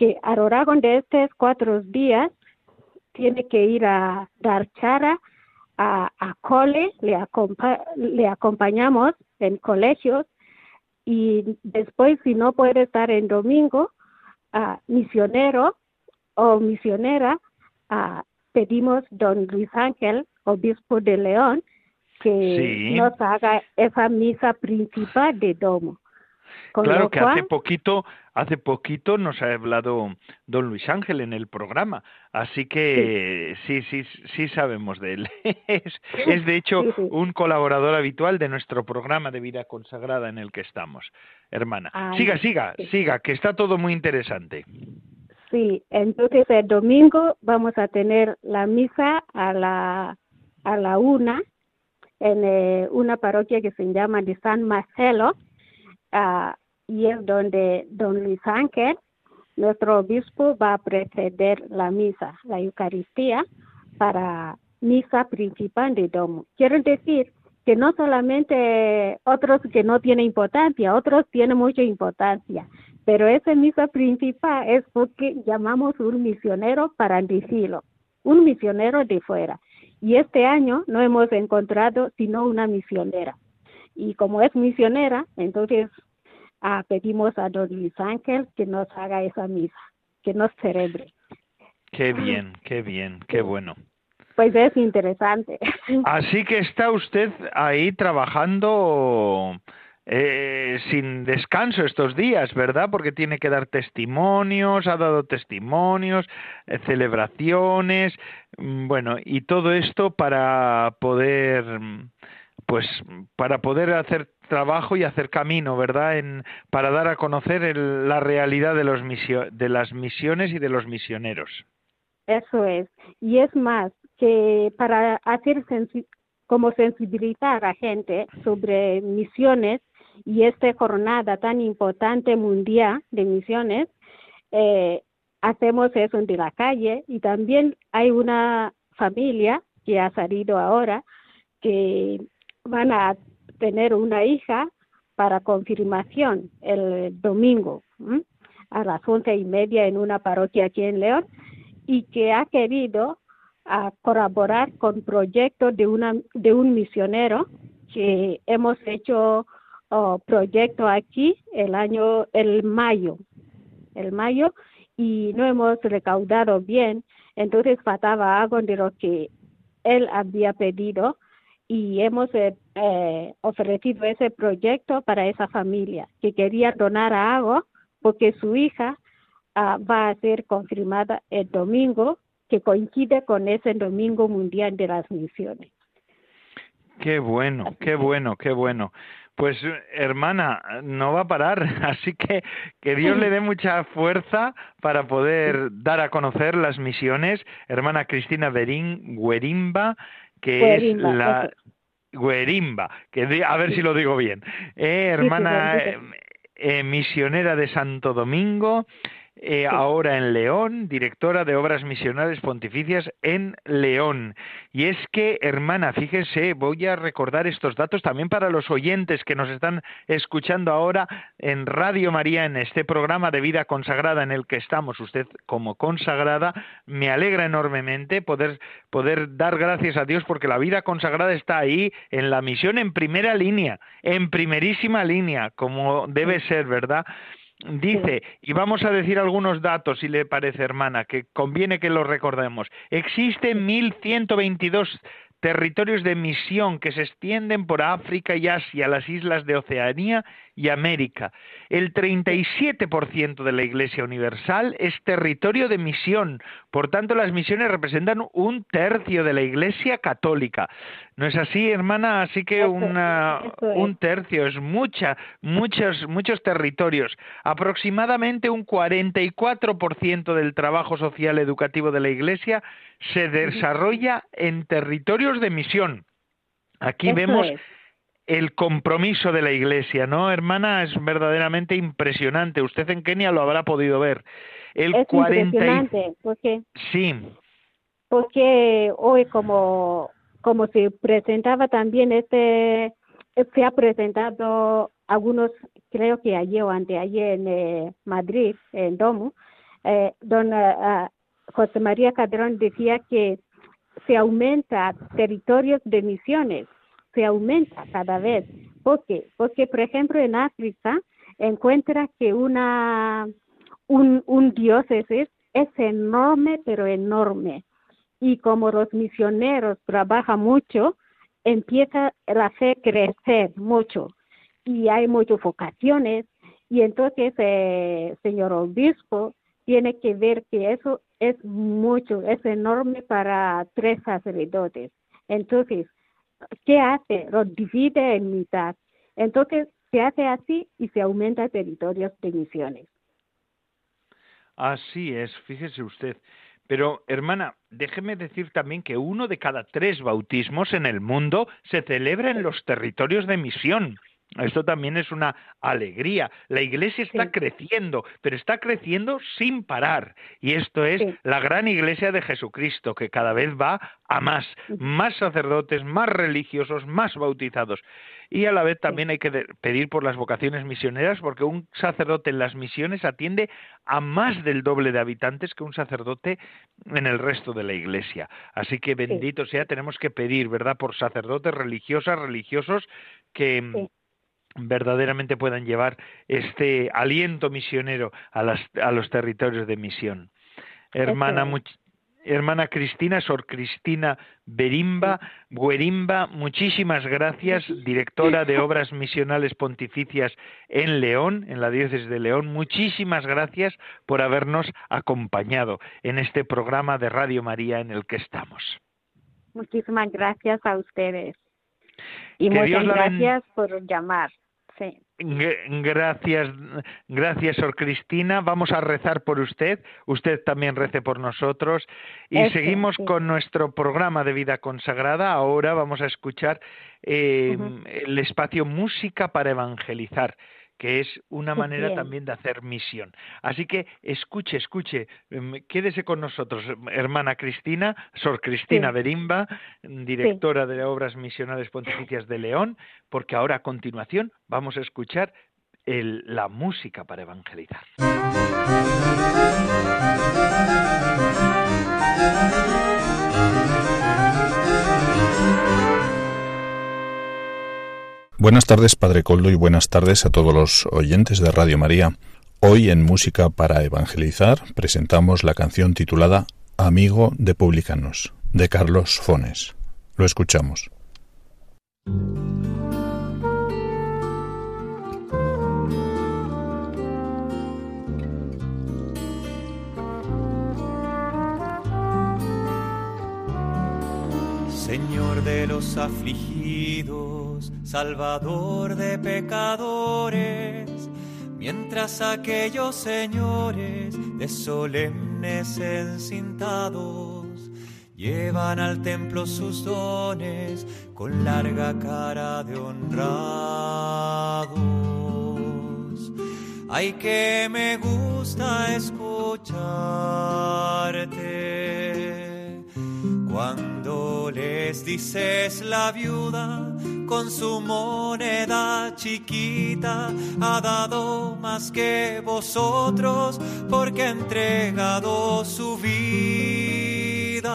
que a lo largo de estos cuatro días tiene que ir a dar chara a, a cole, le, le acompañamos en colegios y después si no puede estar en domingo, a misionero o misionera, a pedimos don Luis Ángel, obispo de León, que nos haga esa misa principal de domo claro que hace poquito, hace poquito nos ha hablado don Luis Ángel en el programa, así que sí, sí, sí, sabemos de él. es, de hecho un colaborador habitual de nuestro programa de vida consagrada en el que estamos, hermana. siga, siga, siga, que está todo muy interesante. Sí, entonces el domingo vamos a tener la misa a la a la una en eh, una parroquia que se llama de San Marcelo uh, y es donde don Luis Ángel, nuestro obispo, va a preceder la misa, la Eucaristía, para misa principal de domo. Quiero decir que no solamente otros que no tienen importancia, otros tienen mucha importancia, pero esa misa principal es porque llamamos un misionero para decirlo, un misionero de fuera. Y este año no hemos encontrado sino una misionera. Y como es misionera, entonces ah, pedimos a don Luis Ángel que nos haga esa misa, que nos celebre. Qué bien, qué bien, qué bueno. Pues es interesante. Así que está usted ahí trabajando eh, sin descanso estos días, ¿verdad? Porque tiene que dar testimonios, ha dado testimonios, eh, celebraciones, mm, bueno, y todo esto para poder, pues, para poder hacer trabajo y hacer camino, ¿verdad? En, para dar a conocer la realidad de, los de las misiones y de los misioneros. Eso es. Y es más, que para hacer como sensibilizar a gente sobre misiones y esta jornada tan importante mundial de misiones, eh, hacemos eso en la calle y también hay una familia que ha salido ahora que van a tener una hija para confirmación el domingo a las once y media en una parroquia aquí en León y que ha querido colaborar con proyectos de, una, de un misionero que hemos hecho proyecto aquí el año, el mayo, el mayo, y no hemos recaudado bien, entonces faltaba algo de lo que él había pedido y hemos eh, eh, ofrecido ese proyecto para esa familia que quería donar algo porque su hija ah, va a ser confirmada el domingo que coincide con ese Domingo Mundial de las Misiones. Qué bueno, qué bueno, qué bueno. Pues hermana, no va a parar, así que que Dios le dé mucha fuerza para poder dar a conocer las misiones. Hermana Cristina Berín Guerimba, que es la Guerimba, que a ver si lo digo bien. Eh, hermana eh, eh, misionera de Santo Domingo, eh, ahora en León, directora de Obras Misionales Pontificias en León. Y es que, hermana, fíjese, voy a recordar estos datos también para los oyentes que nos están escuchando ahora en Radio María, en este programa de vida consagrada en el que estamos, usted como consagrada, me alegra enormemente poder, poder dar gracias a Dios porque la vida consagrada está ahí en la misión en primera línea, en primerísima línea, como debe ser, ¿verdad? Dice, y vamos a decir algunos datos, si le parece, hermana, que conviene que los recordemos. Existen 1.122 territorios de misión que se extienden por África y Asia, las islas de Oceanía y América. El 37% de la Iglesia Universal es territorio de misión, por tanto las misiones representan un tercio de la Iglesia Católica. ¿No es así, hermana? Así que una, un tercio es mucha, muchos, muchos territorios. Aproximadamente un 44% del trabajo social educativo de la Iglesia se desarrolla en territorios de misión. Aquí vemos el compromiso de la Iglesia, ¿no, hermana? Es verdaderamente impresionante. Usted en Kenia lo habrá podido ver. El es impresionante, porque sí, porque hoy como como se presentaba también este se ha presentado algunos creo que ayer o anteayer en eh, Madrid en Domo eh, don eh, José María Cadrón decía que se aumenta territorios de misiones se aumenta cada vez. ¿Por qué? Porque, por ejemplo, en África encuentra que una, un, un es enorme, pero enorme. Y como los misioneros trabajan mucho, empieza la fe a crecer mucho. Y hay muchas vocaciones. Y entonces, eh, señor obispo, tiene que ver que eso es mucho, es enorme para tres sacerdotes. Entonces, ¿qué hace? Lo divide en mitad. Entonces, se hace así y se aumenta territorios de misiones. Así es, fíjese usted. Pero, hermana, déjeme decir también que uno de cada tres bautismos en el mundo se celebra en los territorios de misión. Esto también es una alegría. La Iglesia está creciendo, pero está creciendo sin parar. Y esto es la gran Iglesia de Jesucristo, que cada vez va a más, más sacerdotes, más religiosos, más bautizados. Y a la vez también hay que pedir por las vocaciones misioneras, porque un sacerdote en las misiones atiende a más del doble de habitantes que un sacerdote en el resto de la Iglesia. Así que bendito sea, tenemos que pedir, ¿verdad?, por sacerdotes religiosas, religiosos que verdaderamente puedan llevar este aliento misionero a, los territorios de misión. Hermana, hermana Cristina, Sor Cristina Berimba, Guerimba, muchísimas gracias, directora de Obras Misionales Pontificias en León, en la diócesis de León, muchísimas gracias por habernos acompañado en este programa de Radio María en el que estamos. Muchísimas gracias a ustedes. Y muchas gracias por llamar. Gracias, gracias, Sor Cristina. Vamos a rezar por usted. Usted también rece por nosotros. Y seguimos con nuestro programa de vida consagrada. Ahora vamos a escuchar eh, el espacio Música para Evangelizar que es una manera también de hacer misión. Así que escuche, escuche, em, quédese con nosotros, hermana Cristina, Sor Cristina Berimba, directora de Obras Misionales Pontificias de León, porque ahora a continuación vamos a escuchar la música para evangelizar. Buenas tardes, Padre Coldo, y buenas tardes a todos los oyentes de Radio María. Hoy en Música para Evangelizar presentamos la canción titulada Amigo de Publicanos, de Carlos Fones. Lo escuchamos. Señor de los afligidos, Salvador de pecadores, mientras aquellos señores de solemnes encintados llevan al templo sus dones con larga cara de honrados. Ay que me gusta escucharte cuando les dices la viuda con su moneda chiquita ha dado más que vosotros porque ha entregado su vida.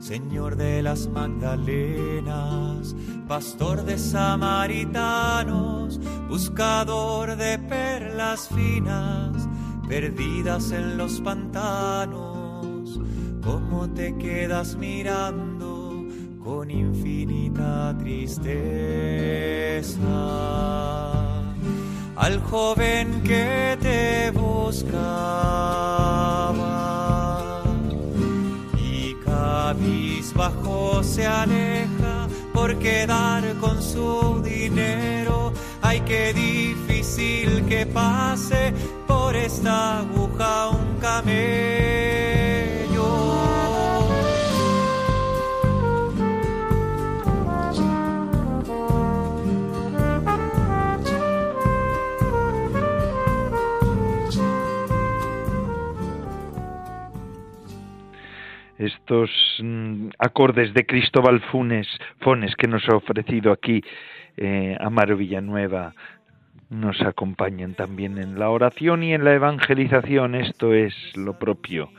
Señor de las Magdalenas, pastor de samaritanos, buscador de perlas finas, perdidas en los pantanos cómo te quedas mirando con infinita tristeza al joven que te buscaba y cabizbajo se aleja por quedar con su dinero. Ay, qué difícil que pase esta aguja un camello. estos mm, acordes de Cristóbal Funes, Fones que nos ha ofrecido aquí eh, Amaro Villanueva nos acompañan también en la oración y en la evangelización. Esto es lo propio,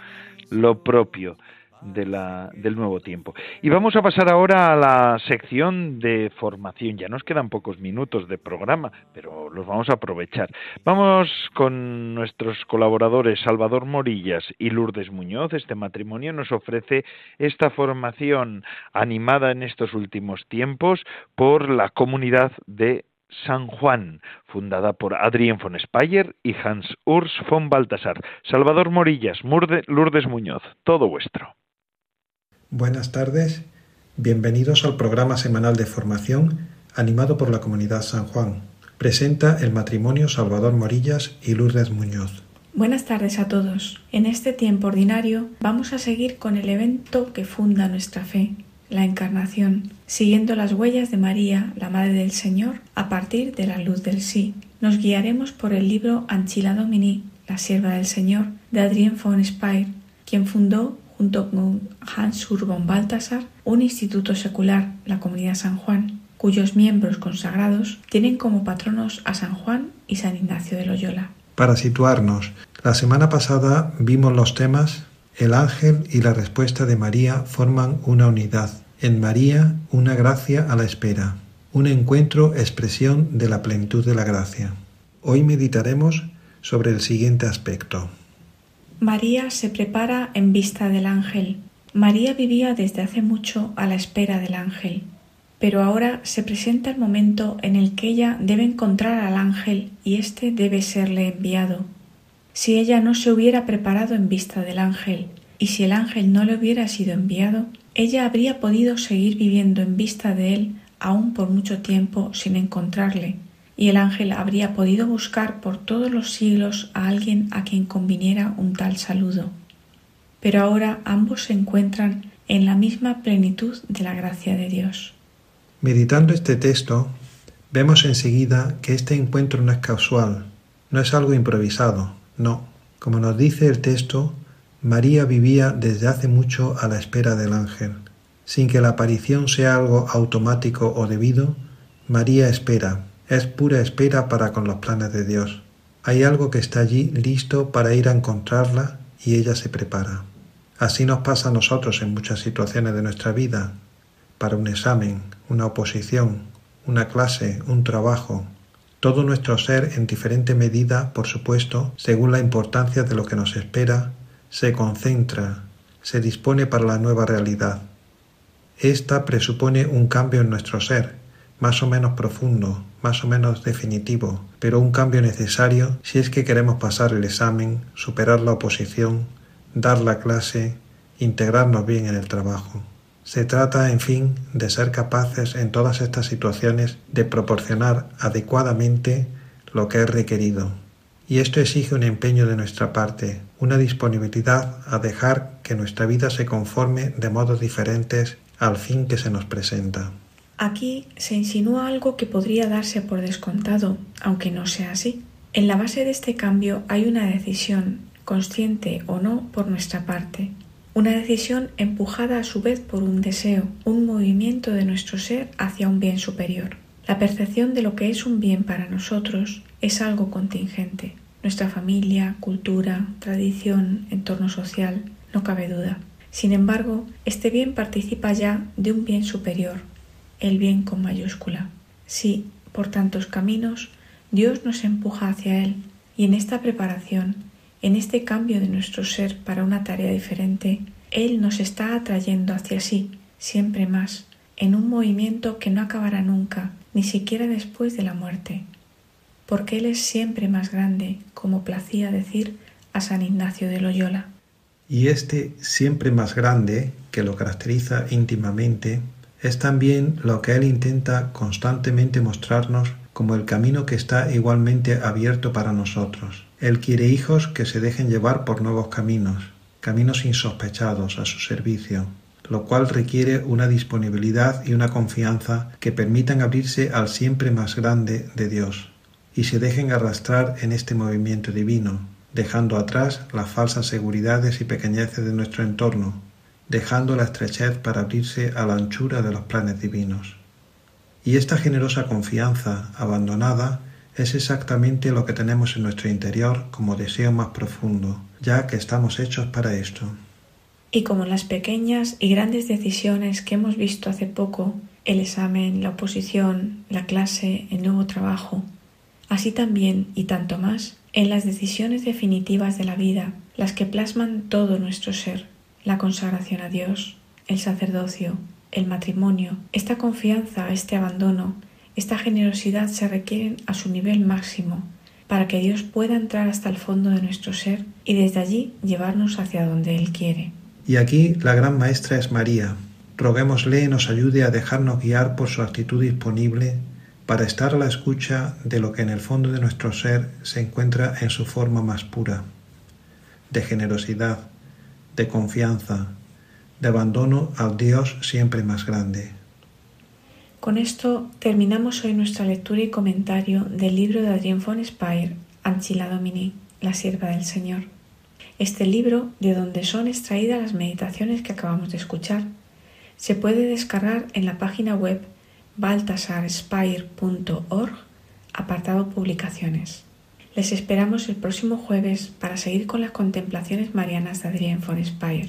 lo propio de la, del nuevo tiempo. Y vamos a pasar ahora a la sección de formación. Ya nos quedan pocos minutos de programa, pero los vamos a aprovechar. Vamos con nuestros colaboradores Salvador Morillas y Lourdes Muñoz. Este matrimonio nos ofrece esta formación animada en estos últimos tiempos por la comunidad de San Juan, fundada por Adrien von Speyer y Hans Urs von Baltasar. Salvador Morillas, Lourdes Muñoz, todo vuestro. Buenas tardes, bienvenidos al programa semanal de formación animado por la comunidad San Juan. Presenta el matrimonio Salvador Morillas y Lourdes Muñoz. Buenas tardes a todos. En este tiempo ordinario vamos a seguir con el evento que funda nuestra fe. La Encarnación, siguiendo las huellas de María, la Madre del Señor, a partir de la luz del sí. Nos guiaremos por el libro Anchila Domini, la sierva del Señor, de Adrien von Speyer, quien fundó, junto con Hans Urban Balthasar, un instituto secular, la Comunidad San Juan, cuyos miembros consagrados tienen como patronos a San Juan y San Ignacio de Loyola. Para situarnos, la semana pasada vimos los temas El ángel y la respuesta de María forman una unidad. En María, una gracia a la espera. Un encuentro expresión de la plenitud de la gracia. Hoy meditaremos sobre el siguiente aspecto. María se prepara en vista del ángel. María vivía desde hace mucho a la espera del ángel, pero ahora se presenta el momento en el que ella debe encontrar al ángel y éste debe serle enviado. Si ella no se hubiera preparado en vista del ángel y si el ángel no le hubiera sido enviado, ella habría podido seguir viviendo en vista de él aún por mucho tiempo sin encontrarle, y el ángel habría podido buscar por todos los siglos a alguien a quien conviniera un tal saludo. Pero ahora ambos se encuentran en la misma plenitud de la gracia de Dios. Meditando este texto, vemos enseguida que este encuentro no es casual, no es algo improvisado, no. Como nos dice el texto, María vivía desde hace mucho a la espera del ángel. Sin que la aparición sea algo automático o debido, María espera, es pura espera para con los planes de Dios. Hay algo que está allí listo para ir a encontrarla y ella se prepara. Así nos pasa a nosotros en muchas situaciones de nuestra vida, para un examen, una oposición, una clase, un trabajo. Todo nuestro ser, en diferente medida, por supuesto, según la importancia de lo que nos espera, se concentra, se dispone para la nueva realidad. Esta presupone un cambio en nuestro ser, más o menos profundo, más o menos definitivo, pero un cambio necesario si es que queremos pasar el examen, superar la oposición, dar la clase, integrarnos bien en el trabajo. Se trata, en fin, de ser capaces en todas estas situaciones de proporcionar adecuadamente lo que es requerido. Y esto exige un empeño de nuestra parte, una disponibilidad a dejar que nuestra vida se conforme de modos diferentes al fin que se nos presenta. Aquí se insinúa algo que podría darse por descontado, aunque no sea así. En la base de este cambio hay una decisión, consciente o no, por nuestra parte. Una decisión empujada a su vez por un deseo, un movimiento de nuestro ser hacia un bien superior. La percepción de lo que es un bien para nosotros es algo contingente. Nuestra familia, cultura, tradición, entorno social, no cabe duda. Sin embargo, este bien participa ya de un bien superior, el bien con mayúscula. Sí, por tantos caminos, Dios nos empuja hacia Él, y en esta preparación, en este cambio de nuestro ser para una tarea diferente, Él nos está atrayendo hacia sí, siempre más, en un movimiento que no acabará nunca, ni siquiera después de la muerte, porque Él es siempre más grande, como placía decir a San Ignacio de Loyola. Y este siempre más grande, que lo caracteriza íntimamente, es también lo que Él intenta constantemente mostrarnos como el camino que está igualmente abierto para nosotros. Él quiere hijos que se dejen llevar por nuevos caminos, caminos insospechados a su servicio, lo cual requiere una disponibilidad y una confianza que permitan abrirse al siempre más grande de Dios y se dejen arrastrar en este movimiento divino, dejando atrás las falsas seguridades y pequeñeces de nuestro entorno, dejando la estrechez para abrirse a la anchura de los planes divinos. Y esta generosa confianza abandonada es exactamente lo que tenemos en nuestro interior como deseo más profundo, ya que estamos hechos para esto. Y como las pequeñas y grandes decisiones que hemos visto hace poco, el examen, la oposición, la clase, el nuevo trabajo, así también y tanto más en las decisiones definitivas de la vida, las que plasman todo nuestro ser, la consagración a Dios, el sacerdocio, el matrimonio, esta confianza, este abandono, esta generosidad se requieren a su nivel máximo para que Dios pueda entrar hasta el fondo de nuestro ser y desde allí llevarnos hacia donde Él quiere. Y aquí la gran maestra es María. Roguémosle nos ayude a dejarnos guiar por su actitud disponible para estar a la escucha de lo que en el fondo de nuestro ser se encuentra en su forma más pura, de generosidad, de confianza, de abandono al Dios siempre más grande. Con esto terminamos hoy nuestra lectura y comentario del libro de Adrien von Speyer, Anchila Domini, la sierva del Señor. Este libro, de donde son extraídas las meditaciones que acabamos de escuchar, se puede descargar en la página web baltasarspire.org, apartado Publicaciones. Les esperamos el próximo jueves para seguir con las contemplaciones marianas de Adrián von Speyer.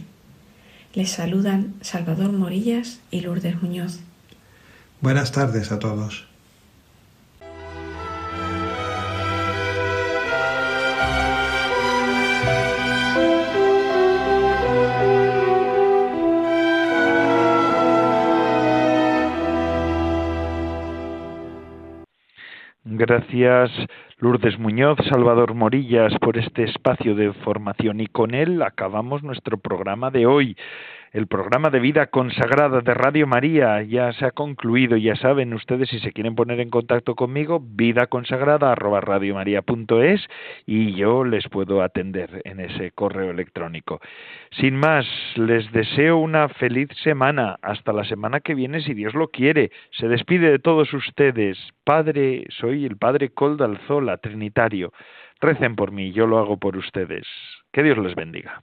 Les saludan Salvador Morillas y Lourdes Muñoz. Buenas tardes a todos. Gracias Lourdes Muñoz, Salvador Morillas por este espacio de formación y con él acabamos nuestro programa de hoy. El programa de vida consagrada de Radio María ya se ha concluido. Ya saben ustedes si se quieren poner en contacto conmigo, vida consagrada y yo les puedo atender en ese correo electrónico. Sin más, les deseo una feliz semana. Hasta la semana que viene, si Dios lo quiere. Se despide de todos ustedes. Padre, soy el Padre Coldalzola, Trinitario. Recen por mí, yo lo hago por ustedes. Que Dios les bendiga.